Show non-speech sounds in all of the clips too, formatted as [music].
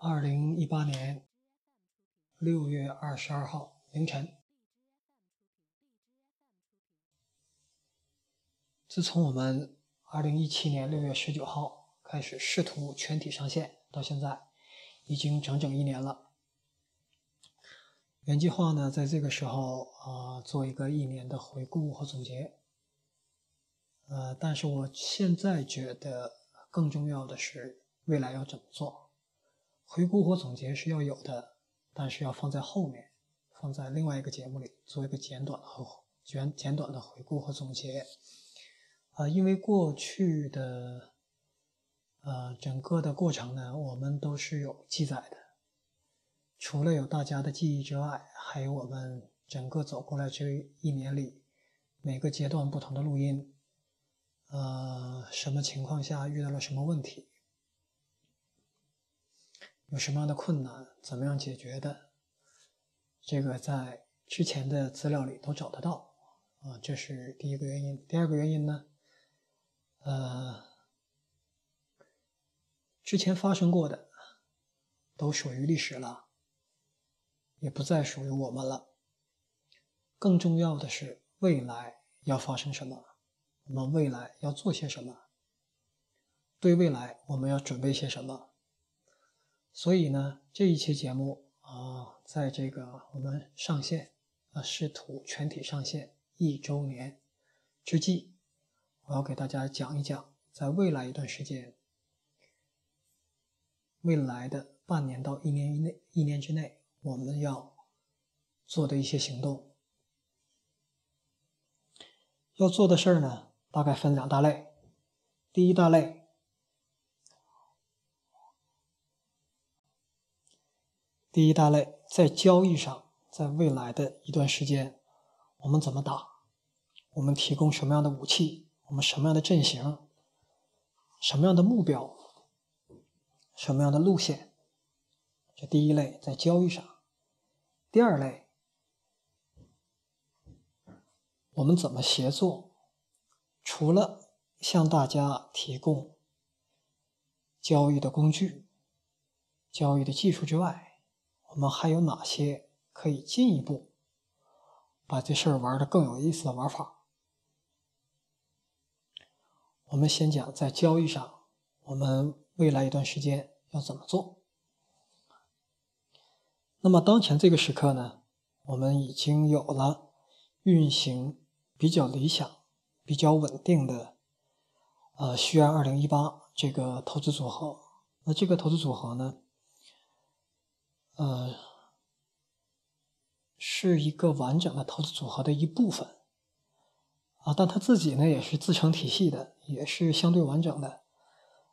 二零一八年六月二十二号凌晨，自从我们二零一七年六月十九号开始试图全体上线，到现在已经整整一年了。原计划呢，在这个时候啊，做一个一年的回顾和总结。呃，但是我现在觉得更重要的是未来要怎么做。回顾和总结是要有的，但是要放在后面，放在另外一个节目里做一个简短的和简简短的回顾和总结。啊，因为过去的呃整个的过程呢，我们都是有记载的，除了有大家的记忆之外，还有我们整个走过来这一年里每个阶段不同的录音。呃，什么情况下遇到了什么问题？有什么样的困难？怎么样解决的？这个在之前的资料里都找得到啊，这是第一个原因。第二个原因呢？呃，之前发生过的都属于历史了，也不再属于我们了。更重要的是，未来要发生什么？我们未来要做些什么？对未来我们要准备些什么？所以呢，这一期节目啊，在这个我们上线啊，试图全体上线一周年之际，我要给大家讲一讲，在未来一段时间，未来的半年到一年以内，一年之内，我们要做的一些行动，要做的事儿呢？大概分两大类，第一大类，第一大类在交易上，在未来的一段时间，我们怎么打？我们提供什么样的武器？我们什么样的阵型？什么样的目标？什么样的路线？这第一类在交易上。第二类，我们怎么协作？除了向大家提供交易的工具、交易的技术之外，我们还有哪些可以进一步把这事儿玩的更有意思的玩法？我们先讲在交易上，我们未来一段时间要怎么做？那么当前这个时刻呢，我们已经有了运行比较理想。比较稳定的，呃，虚安二零一八这个投资组合，那这个投资组合呢，呃，是一个完整的投资组合的一部分，啊，但它自己呢也是自成体系的，也是相对完整的，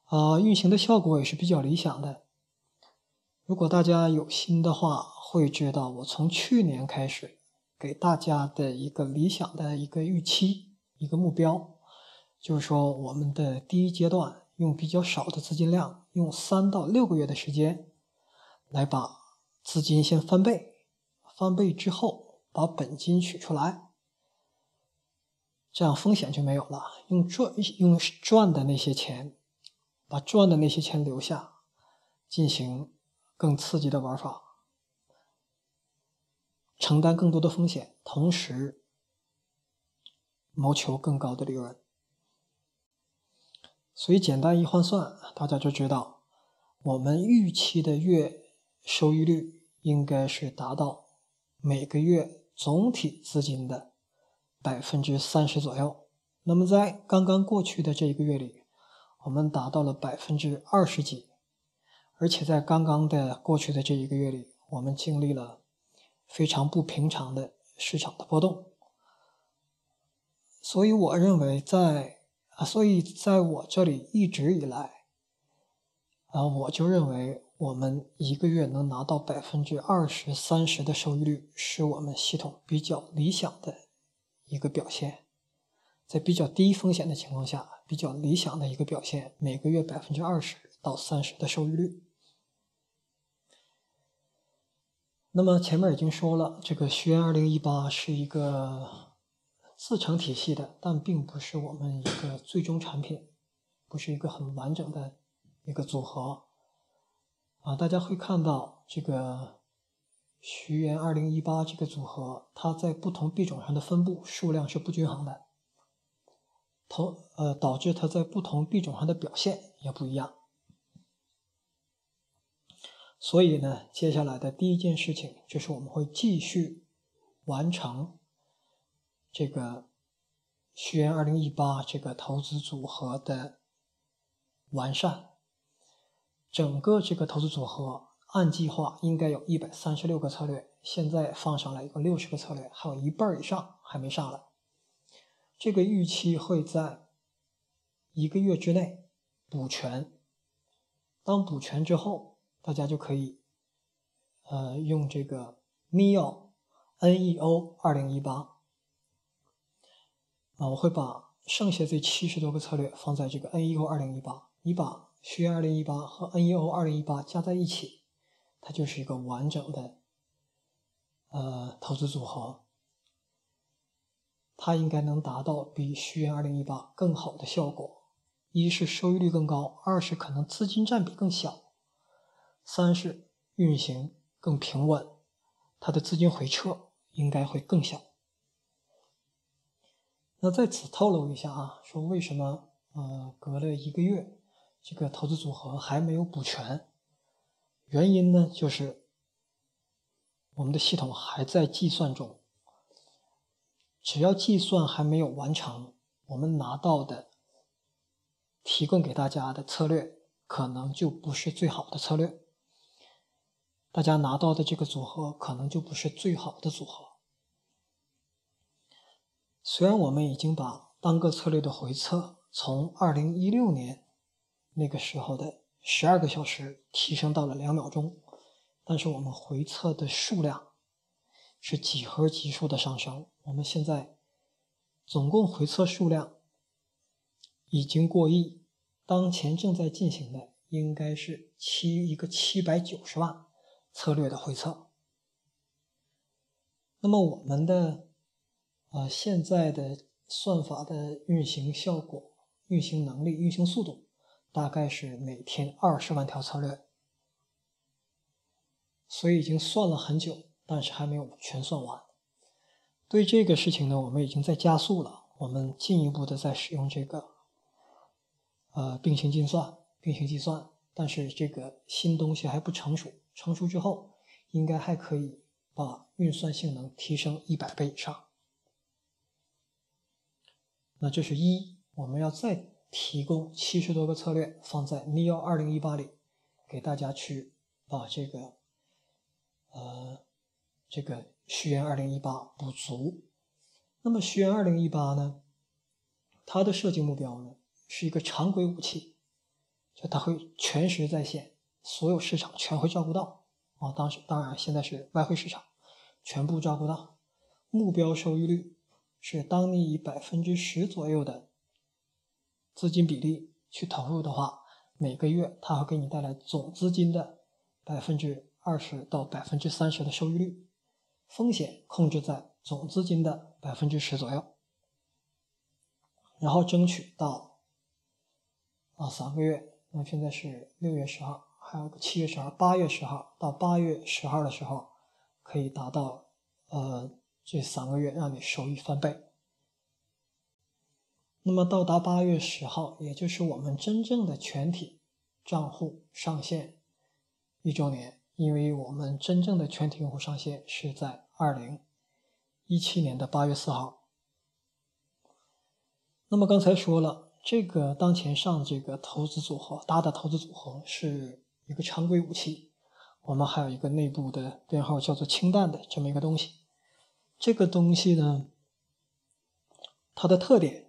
啊，运行的效果也是比较理想的。如果大家有心的话，会知道我从去年开始给大家的一个理想的一个预期。一个目标，就是说，我们的第一阶段用比较少的资金量，用三到六个月的时间，来把资金先翻倍，翻倍之后把本金取出来，这样风险就没有了。用赚用赚的那些钱，把赚的那些钱留下，进行更刺激的玩法，承担更多的风险，同时。谋求更高的利润，所以简单一换算，大家就知道，我们预期的月收益率应该是达到每个月总体资金的百分之三十左右。那么在刚刚过去的这一个月里，我们达到了百分之二十几，而且在刚刚的过去的这一个月里，我们经历了非常不平常的市场的波动。所以我认为，在啊，所以在我这里一直以来，啊，我就认为我们一个月能拿到百分之二十三十的收益率，是我们系统比较理想的一个表现，在比较低风险的情况下，比较理想的一个表现，每个月百分之二十到三十的收益率。那么前面已经说了，这个学员二零一八是一个。自成体系的，但并不是我们一个最终产品，不是一个很完整的一个组合。啊，大家会看到这个徐源二零一八这个组合，它在不同币种上的分布数量是不均衡的，同呃导致它在不同币种上的表现也不一样。所以呢，接下来的第一件事情就是我们会继续完成这个徐源二零一八这个投资组合的完善。整个这个投资组合按计划应该有一百三十六个策略，现在放上来一个六十个策略，还有一半以上还没上来。这个预期会在一个月之内补全。当补全之后。大家就可以，呃，用这个 NEO NEO 二零一八啊，我会把剩下这七十多个策略放在这个 NEO 二零一八。你把学员二零一八和 NEO 二零一八加在一起，它就是一个完整的呃投资组合。它应该能达到比学员二零一八更好的效果。一是收益率更高，二是可能资金占比更小。三是运行更平稳，它的资金回撤应该会更小。那在此透露一下啊，说为什么呃隔了一个月，这个投资组合还没有补全？原因呢，就是我们的系统还在计算中，只要计算还没有完成，我们拿到的提供给大家的策略可能就不是最好的策略。大家拿到的这个组合可能就不是最好的组合。虽然我们已经把单个策略的回测从二零一六年那个时候的十二个小时提升到了两秒钟，但是我们回测的数量是几何级数的上升。我们现在总共回测数量已经过亿，当前正在进行的应该是七一个七百九十万。策略的回测。那么我们的呃现在的算法的运行效果、运行能力、运行速度，大概是每天二十万条策略，所以已经算了很久，但是还没有全算完。对这个事情呢，我们已经在加速了，我们进一步的在使用这个呃并行计算、并行计算，但是这个新东西还不成熟。成熟之后，应该还可以把运算性能提升一百倍以上。那这是一，我们要再提供七十多个策略放在 Neo 二零一八里，给大家去把这个呃这个虚元二零一八补足。那么虚元二零一八呢，它的设计目标呢是一个常规武器，就它会全时在线。所有市场全会照顾到啊！当时当然现在是外汇市场，全部照顾到。目标收益率是当你以百分之十左右的资金比例去投入的话，每个月它会给你带来总资金的百分之二十到百分之三十的收益率，风险控制在总资金的百分之十左右，然后争取到啊三个月，那现在是六月十号。还有个七月十号、八月十号到八月十号的时候，可以达到呃这三个月让你收益翻倍。那么到达八月十号，也就是我们真正的全体账户上线一周年，因为我们真正的全体用户上线是在二零一七年的八月四号。那么刚才说了，这个当前上这个投资组合搭的投资组合是。一个常规武器，我们还有一个内部的编号叫做氢弹的这么一个东西。这个东西呢，它的特点，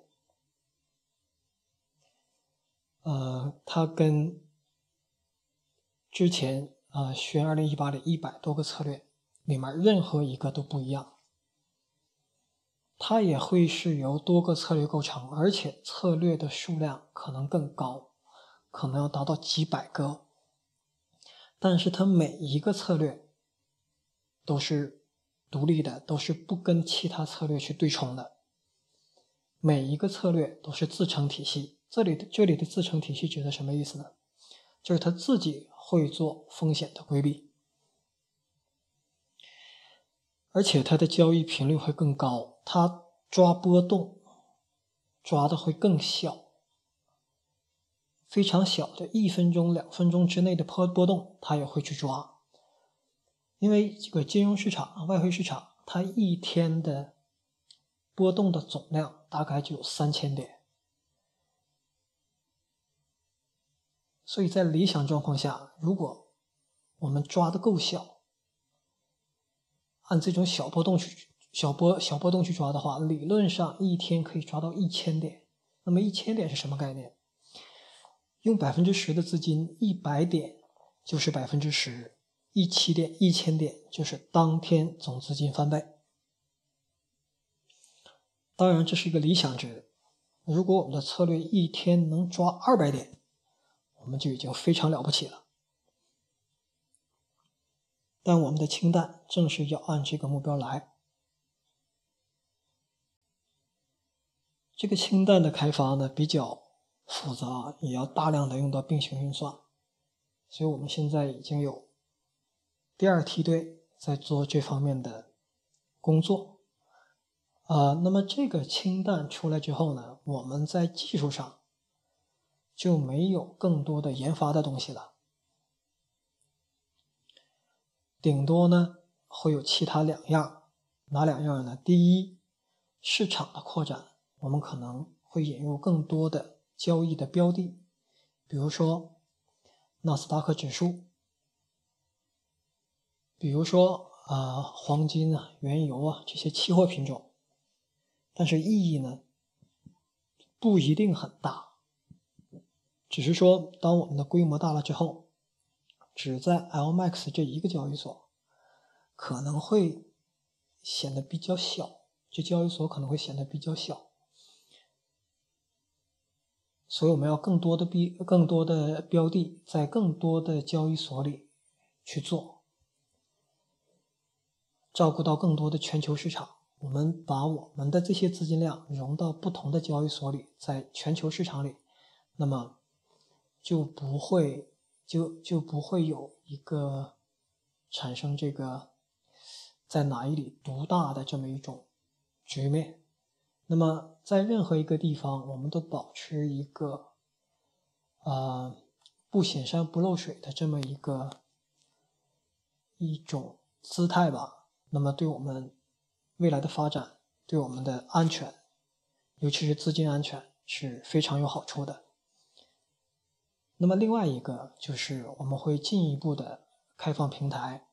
呃，它跟之前啊选二零一八的一百多个策略里面任何一个都不一样。它也会是由多个策略构成，而且策略的数量可能更高，可能要达到几百个。但是它每一个策略都是独立的，都是不跟其他策略去对冲的。每一个策略都是自成体系。这里的这里的自成体系指的什么意思呢？就是他自己会做风险的规避，而且它的交易频率会更高，它抓波动抓的会更小。非常小的一分钟、两分钟之内的波波动，他也会去抓，因为这个金融市场、外汇市场，它一天的波动的总量大概就有三千点，所以在理想状况下，如果我们抓的够小，按这种小波动去小波小波动去抓的话，理论上一天可以抓到一千点。那么一千点是什么概念？用百分之十的资金，一百点就是百分之十，一千点一千点就是当天总资金翻倍。当然，这是一个理想值。如果我们的策略一天能抓二百点，我们就已经非常了不起了。但我们的清淡正是要按这个目标来。这个清淡的开发呢，比较。复杂也要大量的用到并行运算，所以我们现在已经有第二梯队在做这方面的工作。啊，那么这个氢弹出来之后呢，我们在技术上就没有更多的研发的东西了，顶多呢会有其他两样，哪两样呢？第一，市场的扩展，我们可能会引入更多的。交易的标的，比如说纳斯达克指数，比如说啊黄金啊、原油啊这些期货品种，但是意义呢不一定很大，只是说当我们的规模大了之后，只在 LMAX 这一个交易所可能会显得比较小，这交易所可能会显得比较小。所以我们要更多的币、更多的标的，在更多的交易所里去做，照顾到更多的全球市场。我们把我们的这些资金量融到不同的交易所里，在全球市场里，那么就不会就就不会有一个产生这个在哪一里独大的这么一种局面。那么，在任何一个地方，我们都保持一个，呃，不显山不漏水的这么一个一种姿态吧。那么，对我们未来的发展，对我们的安全，尤其是资金安全是非常有好处的。那么，另外一个就是我们会进一步的开放平台，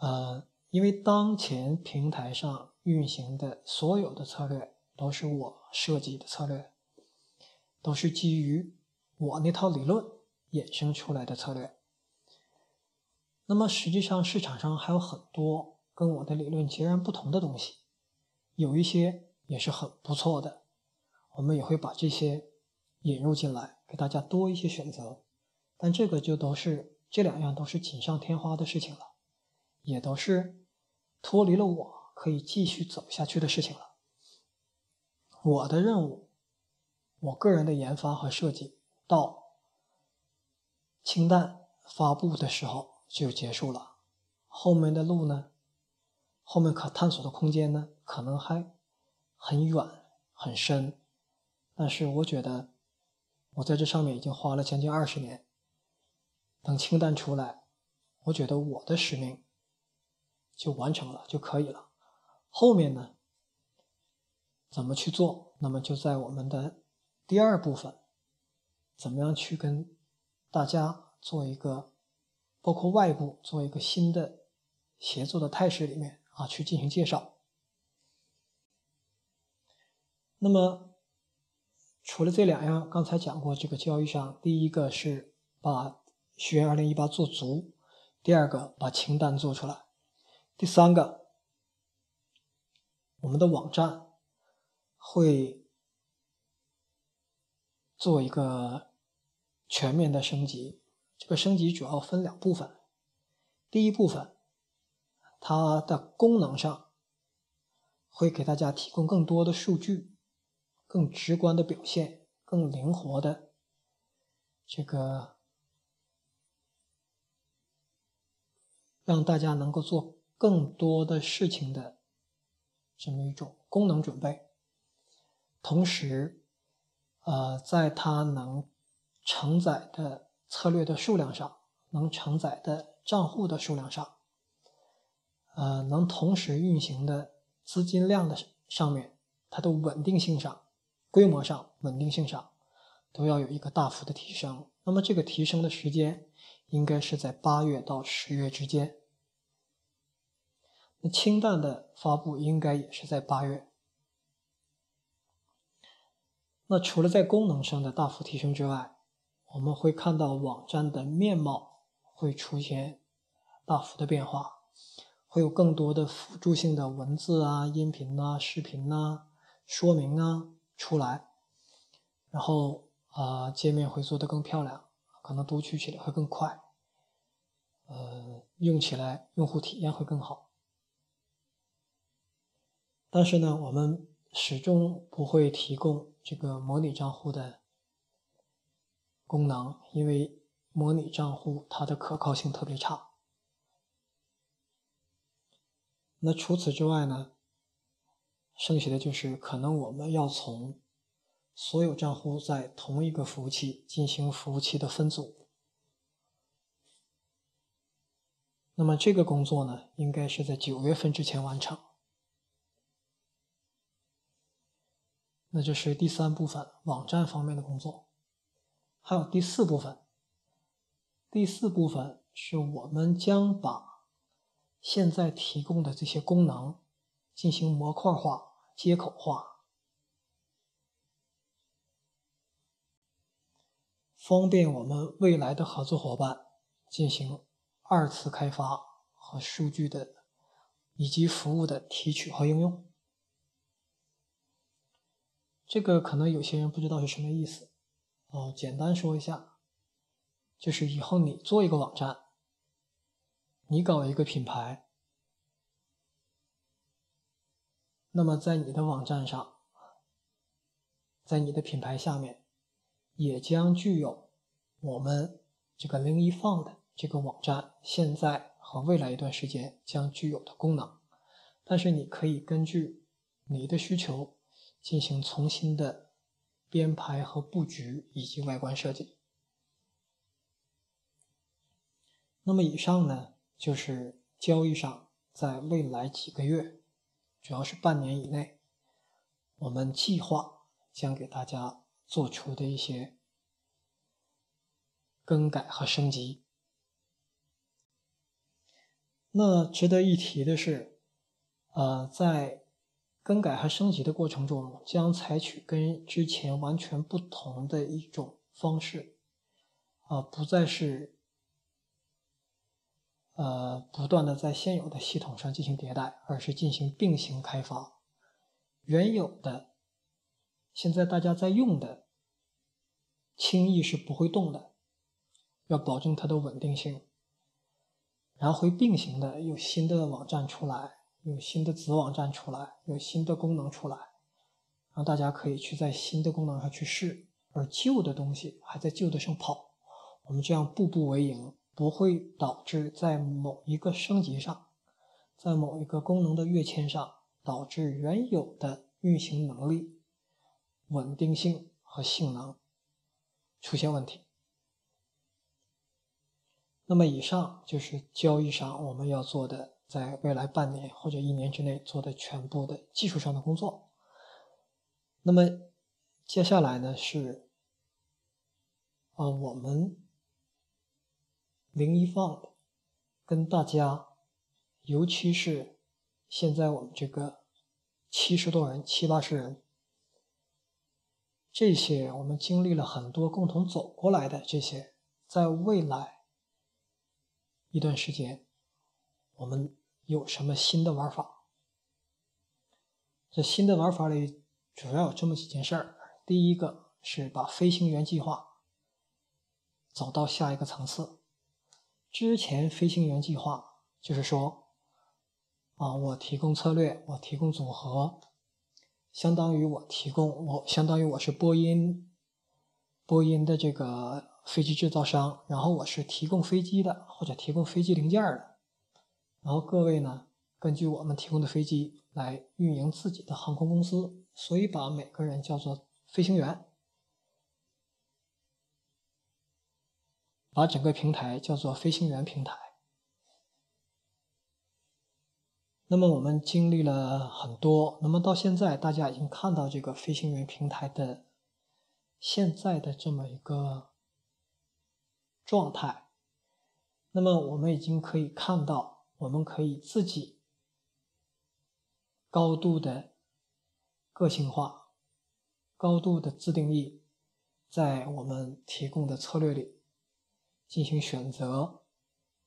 呃，因为当前平台上运行的所有的策略。都是我设计的策略，都是基于我那套理论衍生出来的策略。那么实际上市场上还有很多跟我的理论截然不同的东西，有一些也是很不错的，我们也会把这些引入进来，给大家多一些选择。但这个就都是这两样都是锦上添花的事情了，也都是脱离了我可以继续走下去的事情了。我的任务，我个人的研发和设计到氢弹发布的时候就结束了。后面的路呢，后面可探索的空间呢，可能还很远很深。但是我觉得，我在这上面已经花了将近二十年。等清单出来，我觉得我的使命就完成了就可以了。后面呢？怎么去做？那么就在我们的第二部分，怎么样去跟大家做一个，包括外部做一个新的协作的态势里面啊，去进行介绍。那么除了这两样，刚才讲过这个交易上，第一个是把学员二零一八做足，第二个把清单做出来，第三个我们的网站。会做一个全面的升级，这个升级主要分两部分。第一部分，它的功能上会给大家提供更多的数据，更直观的表现，更灵活的这个让大家能够做更多的事情的这么一种功能准备。同时，呃，在它能承载的策略的数量上，能承载的账户的数量上，呃，能同时运行的资金量的上面，它的稳定性上、规模上、稳定性上，都要有一个大幅的提升。那么这个提升的时间，应该是在八月到十月之间。那氢弹的发布应该也是在八月。那除了在功能上的大幅提升之外，我们会看到网站的面貌会出现大幅的变化，会有更多的辅助性的文字啊、音频啊、视频啊、说明啊出来，然后啊界面会做得更漂亮，可能读取起来会更快，呃，用起来用户体验会更好。但是呢，我们始终不会提供这个模拟账户的。功能，因为模拟账户它的可靠性特别差。那除此之外呢，剩下的就是可能我们要从所有账户在同一个服务器进行服务器的分组。那么这个工作呢，应该是在九月份之前完成。那就是第三部分网站方面的工作。还有第四部分，第四部分是我们将把现在提供的这些功能进行模块化、接口化，方便我们未来的合作伙伴进行二次开发和数据的以及服务的提取和应用。这个可能有些人不知道是什么意思。哦，简单说一下，就是以后你做一个网站，你搞一个品牌，那么在你的网站上，在你的品牌下面，也将具有我们这个零一放的这个网站现在和未来一段时间将具有的功能，但是你可以根据你的需求进行重新的。编排和布局以及外观设计。那么以上呢，就是交易上在未来几个月，主要是半年以内，我们计划将给大家做出的一些更改和升级。那值得一提的是，呃，在更改和升级的过程中，将采取跟之前完全不同的一种方式，啊，不再是呃不断的在现有的系统上进行迭代，而是进行并行开发。原有的现在大家在用的，轻易是不会动的，要保证它的稳定性。然后会并行的有新的网站出来。有新的子网站出来，有新的功能出来，让大家可以去在新的功能上去试，而旧的东西还在旧的上跑。我们这样步步为营，不会导致在某一个升级上，在某一个功能的跃迁上，导致原有的运行能力、稳定性和性能出现问题。那么，以上就是交易上我们要做的。在未来半年或者一年之内做的全部的技术上的工作。那么接下来呢是，啊，我们零一放跟大家，尤其是现在我们这个七十多人、七八十人，这些我们经历了很多共同走过来的这些，在未来一段时间，我们。有什么新的玩法？这新的玩法里主要有这么几件事儿。第一个是把飞行员计划走到下一个层次。之前飞行员计划就是说，啊，我提供策略，我提供组合，相当于我提供，我相当于我是波音，波音的这个飞机制造商，然后我是提供飞机的或者提供飞机零件的。然后各位呢，根据我们提供的飞机来运营自己的航空公司，所以把每个人叫做飞行员，把整个平台叫做飞行员平台。那么我们经历了很多，那么到现在大家已经看到这个飞行员平台的现在的这么一个状态。那么我们已经可以看到，我们可以自己高度的个性化、高度的自定义，在我们提供的策略里进行选择，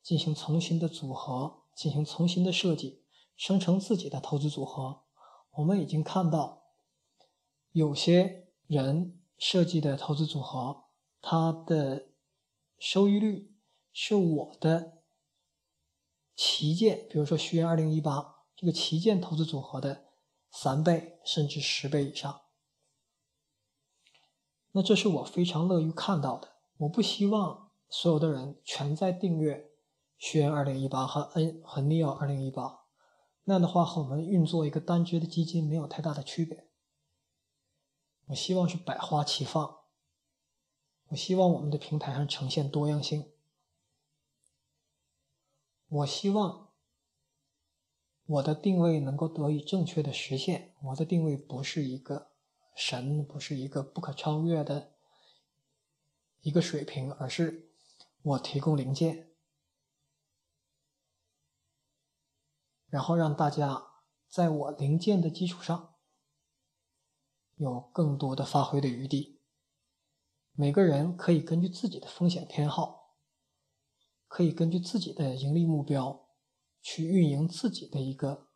进行重新的组合，进行重新的设计。生成自己的投资组合，我们已经看到，有些人设计的投资组合，它的收益率是我的旗舰，比如说徐源二零一八这个旗舰投资组合的三倍甚至十倍以上。那这是我非常乐于看到的。我不希望所有的人全在订阅徐源二零一八和 N 和 Neo 二零一八。那样的话和我们运作一个单只的基金没有太大的区别。我希望是百花齐放。我希望我们的平台上呈现多样性。我希望我的定位能够得以正确的实现。我的定位不是一个神，不是一个不可超越的一个水平，而是我提供零件。然后让大家在我零件的基础上有更多的发挥的余地。每个人可以根据自己的风险偏好，可以根据自己的盈利目标去运营自己的一个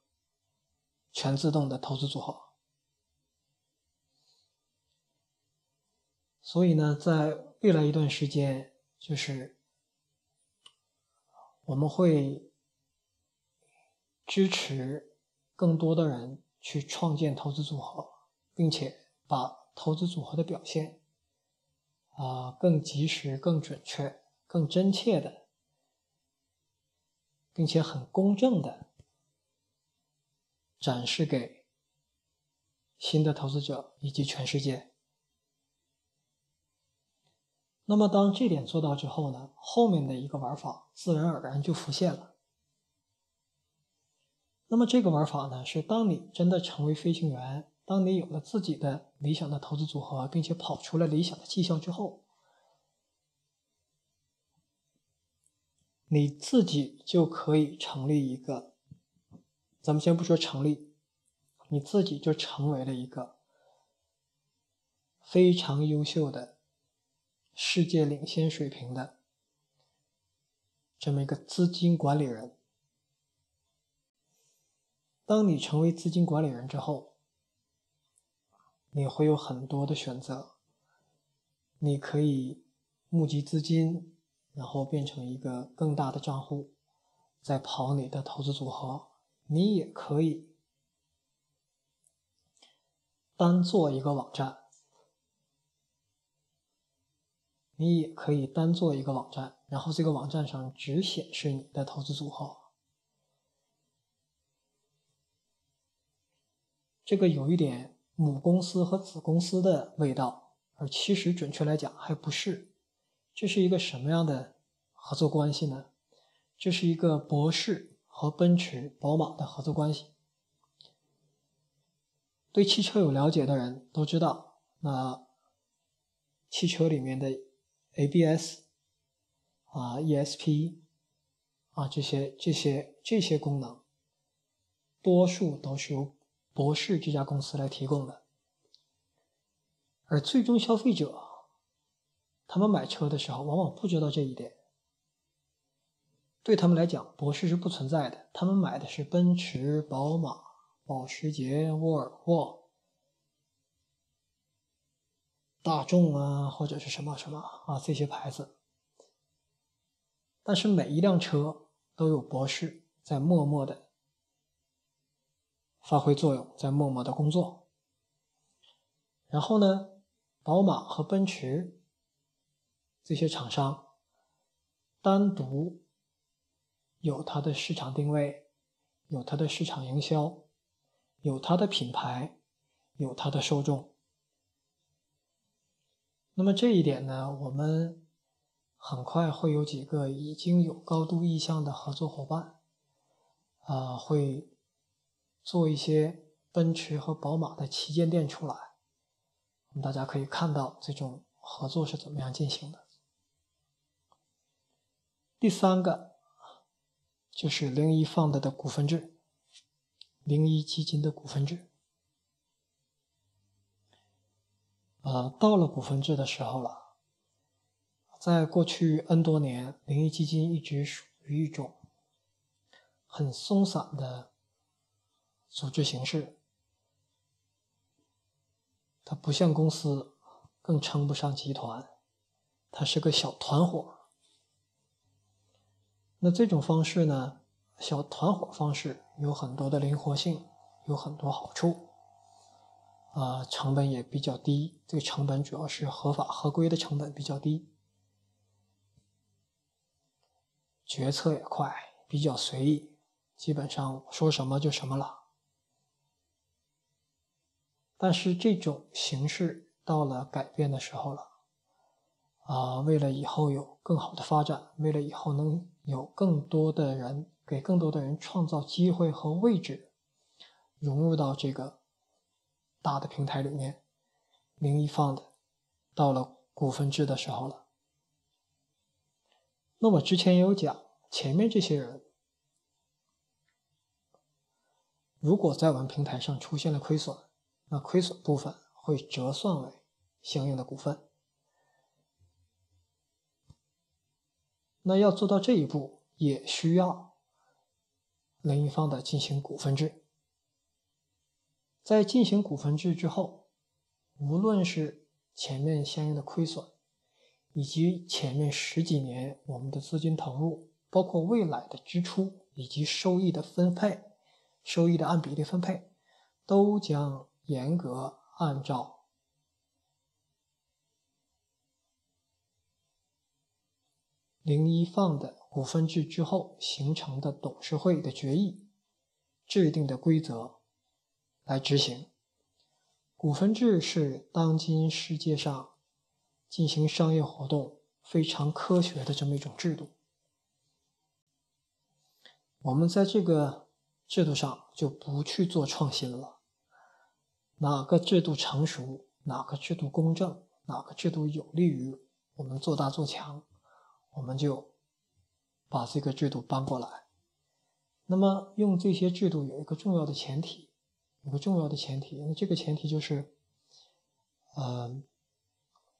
全自动的投资组合。所以呢，在未来一段时间，就是我们会。支持更多的人去创建投资组合，并且把投资组合的表现啊更及时、更准确、更真切的，并且很公正的展示给新的投资者以及全世界。那么，当这点做到之后呢，后面的一个玩法自然而然就浮现了。那么这个玩法呢，是当你真的成为飞行员，当你有了自己的理想的投资组合，并且跑出了理想的绩效之后，你自己就可以成立一个，咱们先不说成立，你自己就成为了一个非常优秀的、世界领先水平的这么一个资金管理人。当你成为资金管理人之后，你会有很多的选择。你可以募集资金，然后变成一个更大的账户，在跑你的投资组合。你也可以单做一个网站，你也可以单做一个网站，然后这个网站上只显示你的投资组合。这个有一点母公司和子公司的味道，而其实准确来讲还不是。这是一个什么样的合作关系呢？这是一个博士和奔驰、宝马的合作关系。对汽车有了解的人都知道，那汽车里面的 ABS 啊、ESP 啊这些、这些、这些功能，多数都是由博士这家公司来提供的，而最终消费者，他们买车的时候往往不知道这一点。对他们来讲，博士是不存在的，他们买的是奔驰、宝马、保时捷、沃尔沃、大众啊，或者是什么什么啊这些牌子。但是每一辆车都有博士在默默的。发挥作用，在默默的工作。然后呢，宝马和奔驰这些厂商单独有它的市场定位，有它的市场营销，有它的品牌，有它的受众。那么这一点呢，我们很快会有几个已经有高度意向的合作伙伴，啊，会做一些奔驰和宝马的旗舰店出来，我们大家可以看到这种合作是怎么样进行的。第三个就是零一 fund 的股份制，零一基金的股份制。呃，到了股份制的时候了。在过去 N 多年，零一基金一直属于一种很松散的组织形式，它不像公司，更称不上集团，它是个小团伙。那这种方式呢，小团伙方式有很多的灵活性，有很多好处。啊，成本也比较低。这个成本主要是合法合规的成本比较低，决策也快，比较随意，基本上说什么就什么了。但是这种形式到了改变的时候了，啊，为了以后有更好的发展，为了以后能有更多的人给更多的人创造机会和位置，融入到这个。大的平台里面，零一放的，到了股份制的时候了。那我之前也有讲，前面这些人，如果在我们平台上出现了亏损，那亏损部分会折算为相应的股份。那要做到这一步，也需要零一方的进行股份制。在进行股份制之后，无论是前面相应的亏损，以及前面十几年我们的资金投入，包括未来的支出以及收益的分配，收益的按比例分配，都将严格按照零一放的股份制之后形成的董事会的决议制定的规则。来执行股份制是当今世界上进行商业活动非常科学的这么一种制度。我们在这个制度上就不去做创新了。哪个制度成熟，哪个制度公正，哪个制度有利于我们做大做强，我们就把这个制度搬过来。那么用这些制度有一个重要的前提。有个重要的前提，那这个前提就是，呃，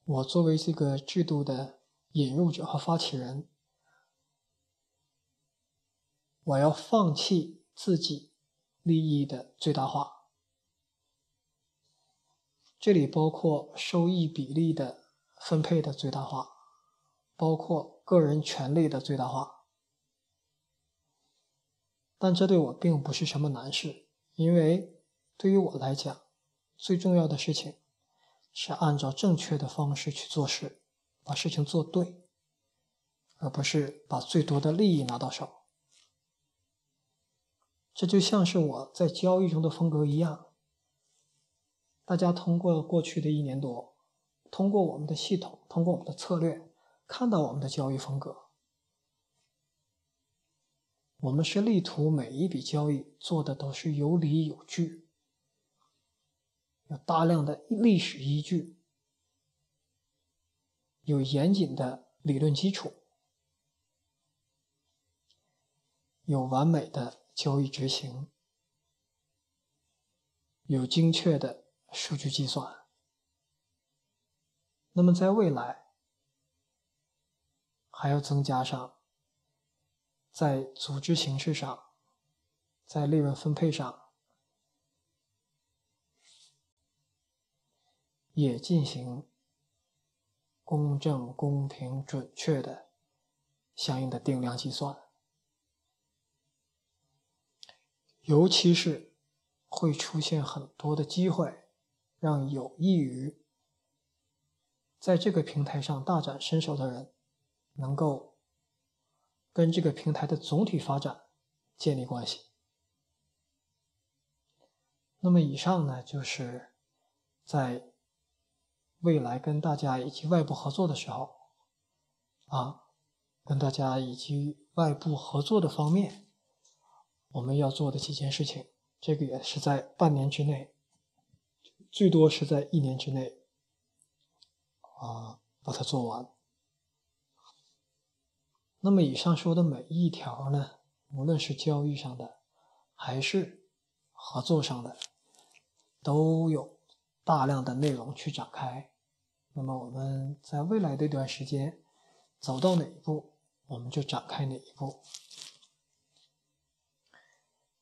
我作为这个制度的引入者和发起人，我要放弃自己利益的最大化，这里包括收益比例的分配的最大化，包括个人权利的最大化，但这对我并不是什么难事，因为。对于我来讲，最重要的事情是按照正确的方式去做事，把事情做对，而不是把最多的利益拿到手。这就像是我在交易中的风格一样。大家通过过去的一年多，通过我们的系统，通过我们的策略，看到我们的交易风格。我们是力图每一笔交易做的都是有理有据。有大量的历史依据，有严谨的理论基础，有完美的交易执行，有精确的数据计算。那么在未来，还要增加上在组织形式上，在利润分配上。也进行公正、公平、准确的相应的定量计算，尤其是会出现很多的机会，让有益于在这个平台上大展身手的人能够跟这个平台的总体发展建立关系。那么以上呢，就是在未来跟大家以及外部合作的时候，啊，跟大家以及外部合作的方面，我们要做的几件事情，这个也是在半年之内，最多是在一年之内，啊，把它做完。那么以上说的每一条呢，无论是交易上的，还是合作上的，都有大量的内容去展开。那么我们在未来这段时间，走到哪一步，我们就展开哪一步。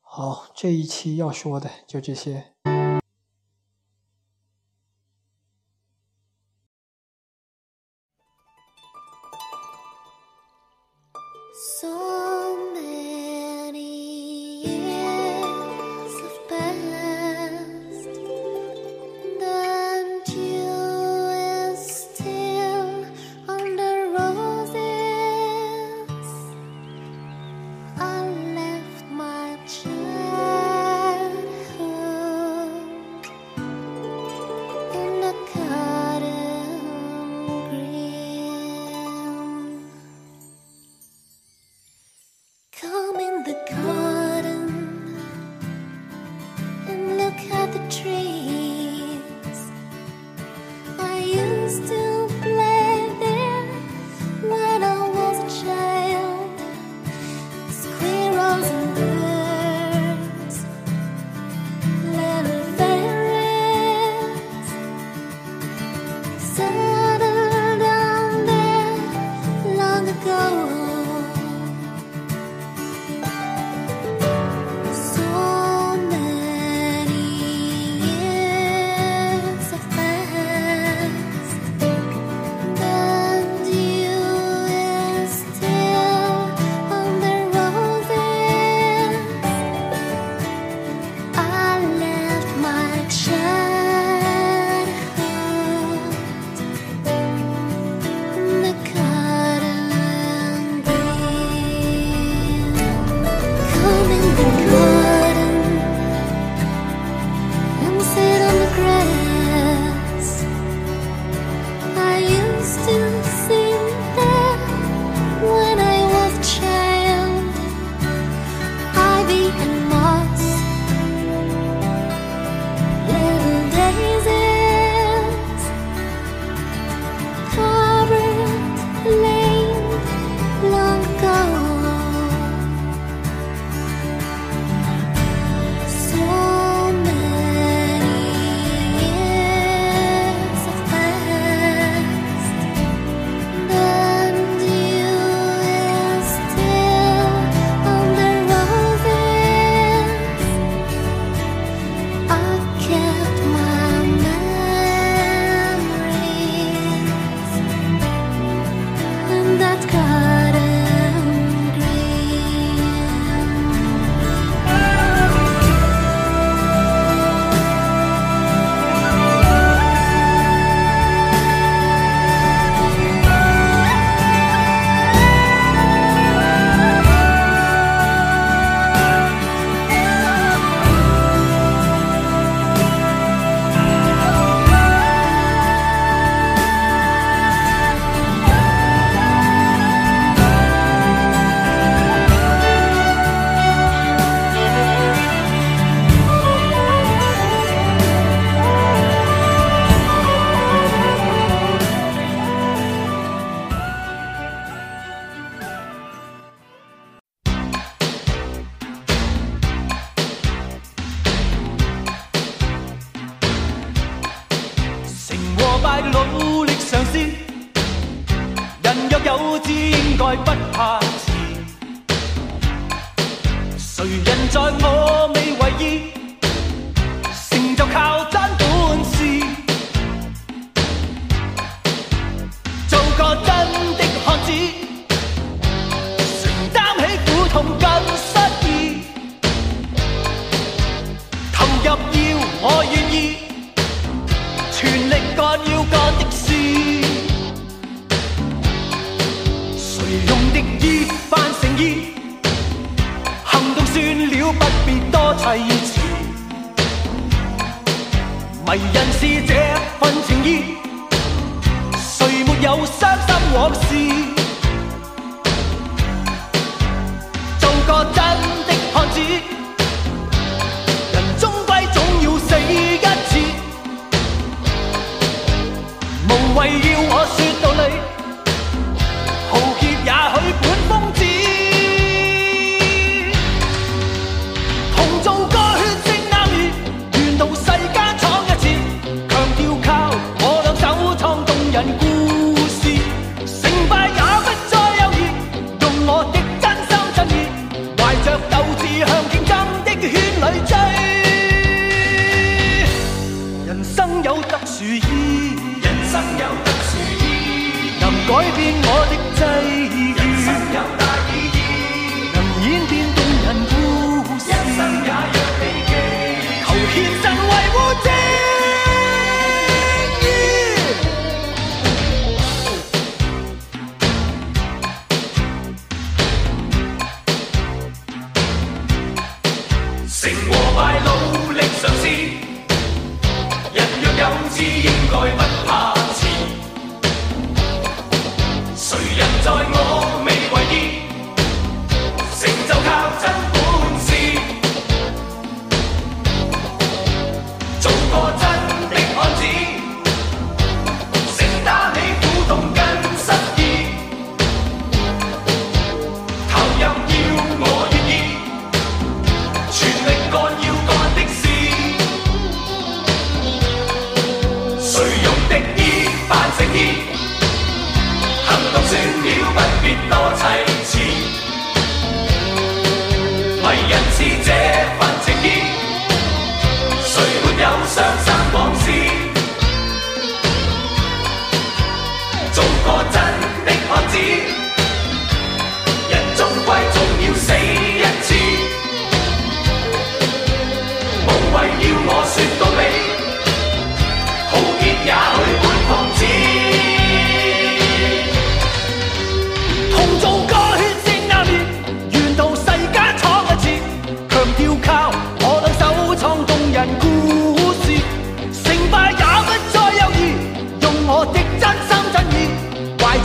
好，这一期要说的就这些。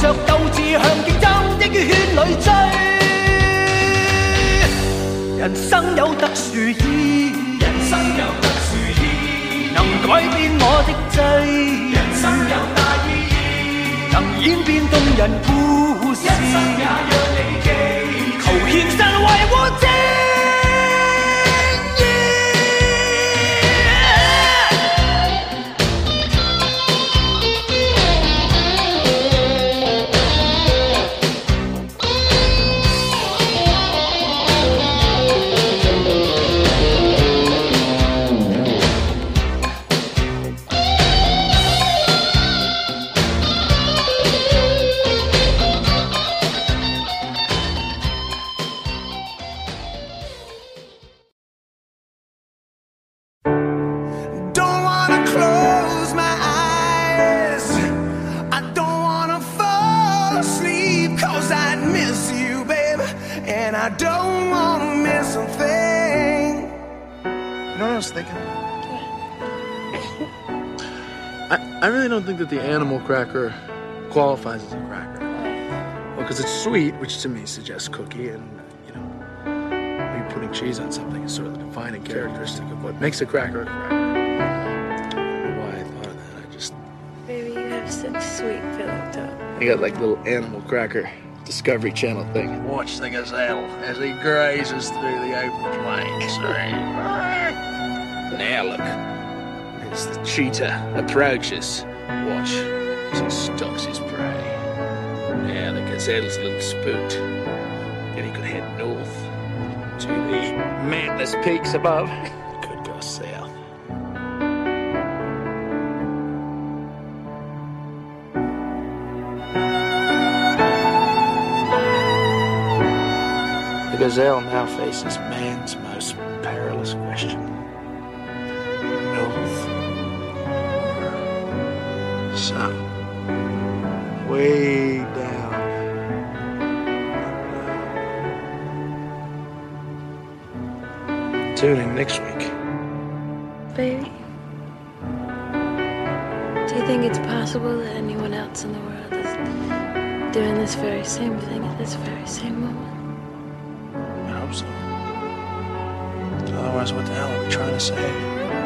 着鬥志向競爭的圈裏追。人生有特殊意，人生有特殊意，能改變我的際遇。人生有大意義，能演變動人故事。一生也讓你記，求獻身維護正 I don't wanna miss a thing. You know what I was thinking? I, I really don't think that the animal cracker qualifies as a cracker. Well, because it's sweet, which to me suggests cookie, and, you know, maybe putting cheese on something is sort of the defining characteristic of what makes a cracker a cracker. I don't know why I thought of that. I just. Baby, you have such sweet feeling to it. I got like little animal cracker Discovery Channel thing. Watch the gazelle as he grazes through the open plains. Now look, as the cheetah approaches, watch as he stalks his prey. Now the gazelle's a little spooked. Then he could head north to the mountainous peaks above. [laughs] The now faces man's most perilous question. North or south? Way down. under. tuning next week. Baby, do you think it's possible that anyone else in the world is doing this very same thing at this very same moment? What the hell are we trying to say?